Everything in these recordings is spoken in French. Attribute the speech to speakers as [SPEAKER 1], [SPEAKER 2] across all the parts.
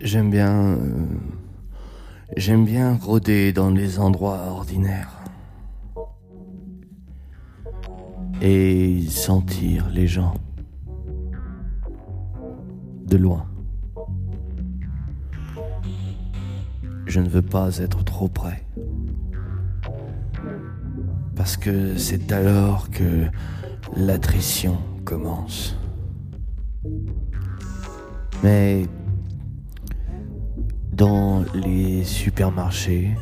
[SPEAKER 1] J'aime bien. euh, J'aime bien rôder dans les endroits ordinaires. Et sentir les gens. De loin. Je ne veux pas être trop près. Parce que c'est alors que l'attrition commence. Mais dans les supermarchés,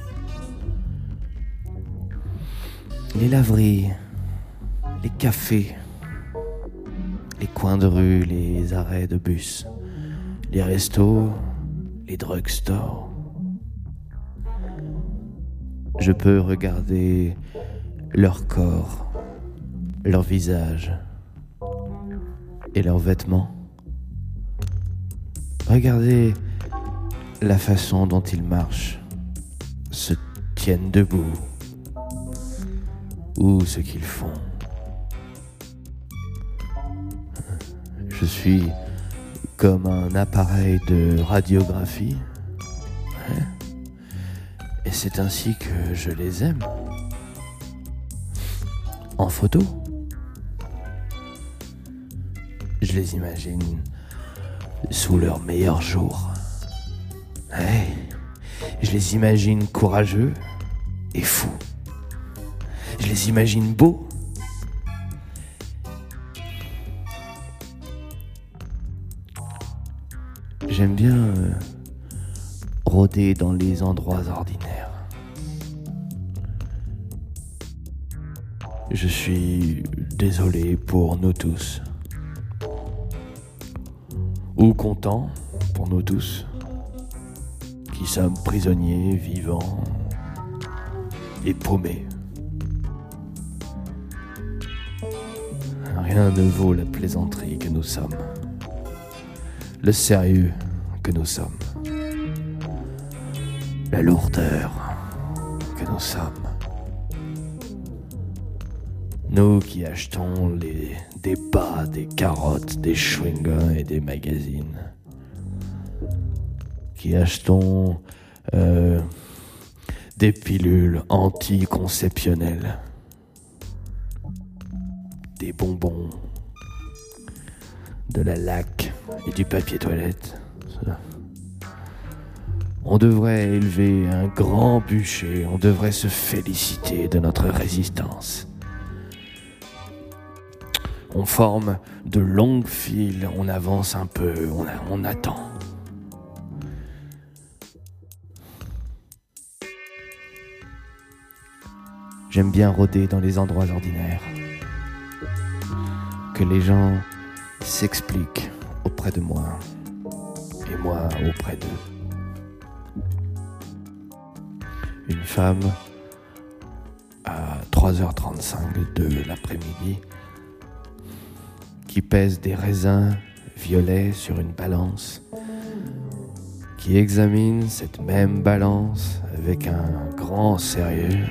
[SPEAKER 1] les laveries, les cafés, les coins de rue, les arrêts de bus, les restos, les drugstores. Je peux regarder leur corps, leur visage et leurs vêtements. Regardez la façon dont ils marchent, se tiennent debout, ou ce qu'ils font. Je suis comme un appareil de radiographie, hein, et c'est ainsi que je les aime. En photo, je les imagine sous leur meilleur jour. Ouais, je les imagine courageux et fous. Je les imagine beaux. J'aime bien euh, rôder dans les endroits ordinaires. Je suis désolé pour nous tous. Ou content pour nous tous qui sommes prisonniers, vivants et paumés. Rien ne vaut la plaisanterie que nous sommes, le sérieux que nous sommes, la lourdeur que nous sommes. Nous qui achetons des bas, des carottes, des chewing-gums et des magazines. Qui achetons euh, des pilules anticonceptionnelles, des bonbons, de la laque et du papier toilette. On devrait élever un grand bûcher, on devrait se féliciter de notre résistance. On forme de longues files, on avance un peu, on, attend. J'aime bien rôder dans les endroits ordinaires. Que les gens s'expliquent auprès de moi et moi auprès d'eux. Une femme à 3h35 de l'après-midi qui pèse des raisins violets sur une balance, qui examine cette même balance avec un grand sérieux.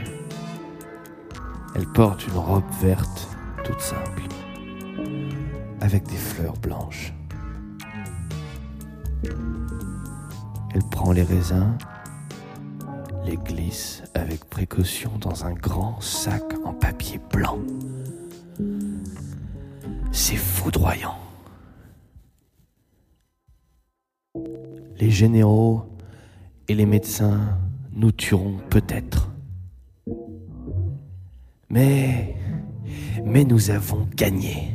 [SPEAKER 1] Elle porte une robe verte, toute simple, avec des fleurs blanches. Elle prend les raisins, les glisse avec précaution dans un grand sac en papier blanc. Les généraux et les médecins nous tueront peut-être. Mais, mais nous avons gagné.